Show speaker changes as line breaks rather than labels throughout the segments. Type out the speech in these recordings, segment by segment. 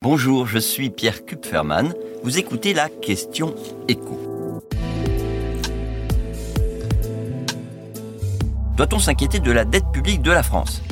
Bonjour, je suis Pierre Kupferman. Vous écoutez la question écho. Doit-on s'inquiéter de la dette publique de la France?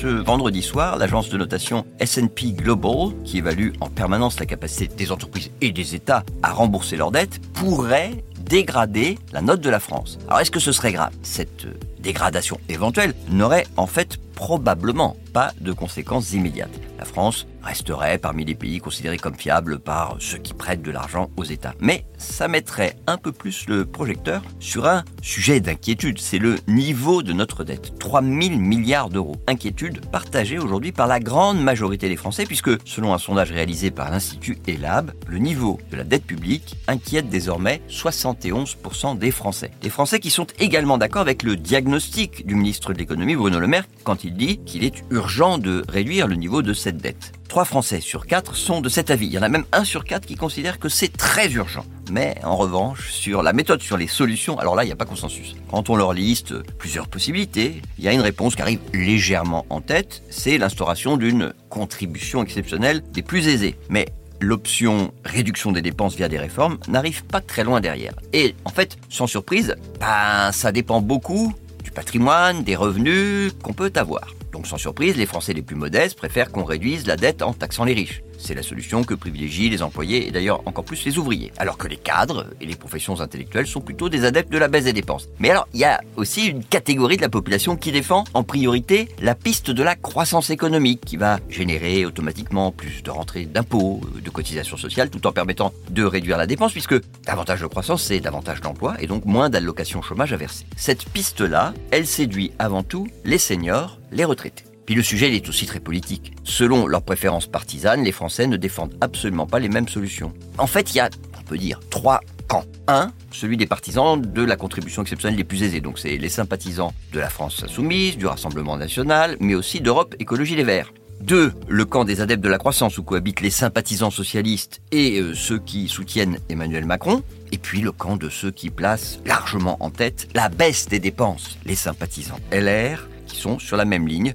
Ce vendredi soir, l'agence de notation S&P Global, qui évalue en permanence la capacité des entreprises et des États à rembourser leurs dettes, pourrait dégrader la note de la France. Alors est-ce que ce serait grave? Cette dégradation éventuelle n'aurait en fait probablement pas de conséquences immédiates. La France resterait parmi les pays considérés comme fiables par ceux qui prêtent de l'argent aux États. Mais ça mettrait un peu plus le projecteur sur un sujet d'inquiétude, c'est le niveau de notre dette. 3 000 milliards d'euros. Inquiétude partagée aujourd'hui par la grande majorité des Français, puisque selon un sondage réalisé par l'Institut ELAB, le niveau de la dette publique inquiète désormais 71% des Français. Des Français qui sont également d'accord avec le diagnostic du ministre de l'économie Bruno Le Maire quand il dit qu'il est urgent de réduire le niveau de cette dette. Trois Français sur quatre sont de cet avis. Il y en a même un sur quatre qui considère que c'est très urgent. Mais en revanche, sur la méthode, sur les solutions, alors là, il n'y a pas consensus. Quand on leur liste plusieurs possibilités, il y a une réponse qui arrive légèrement en tête, c'est l'instauration d'une contribution exceptionnelle des plus aisés. Mais l'option réduction des dépenses via des réformes n'arrive pas très loin derrière. Et en fait, sans surprise, ben, ça dépend beaucoup du patrimoine, des revenus qu'on peut avoir. Donc sans surprise, les Français les plus modestes préfèrent qu'on réduise la dette en taxant les riches. C'est la solution que privilégient les employés et d'ailleurs encore plus les ouvriers. Alors que les cadres et les professions intellectuelles sont plutôt des adeptes de la baisse des dépenses. Mais alors, il y a aussi une catégorie de la population qui défend en priorité la piste de la croissance économique qui va générer automatiquement plus de rentrées d'impôts, de cotisations sociales tout en permettant de réduire la dépense puisque davantage de croissance c'est davantage d'emplois et donc moins d'allocations chômage à verser. Cette piste-là, elle séduit avant tout les seniors, les retraités. Puis le sujet est aussi très politique. Selon leurs préférences partisanes, les Français ne défendent absolument pas les mêmes solutions. En fait, il y a, on peut dire, trois camps. Un, celui des partisans de la contribution exceptionnelle les plus aisés. Donc c'est les sympathisants de la France insoumise, du Rassemblement national, mais aussi d'Europe Écologie Les Verts. Deux, le camp des adeptes de la croissance où cohabitent les sympathisants socialistes et euh, ceux qui soutiennent Emmanuel Macron. Et puis le camp de ceux qui placent largement en tête la baisse des dépenses, les sympathisants LR, qui sont sur la même ligne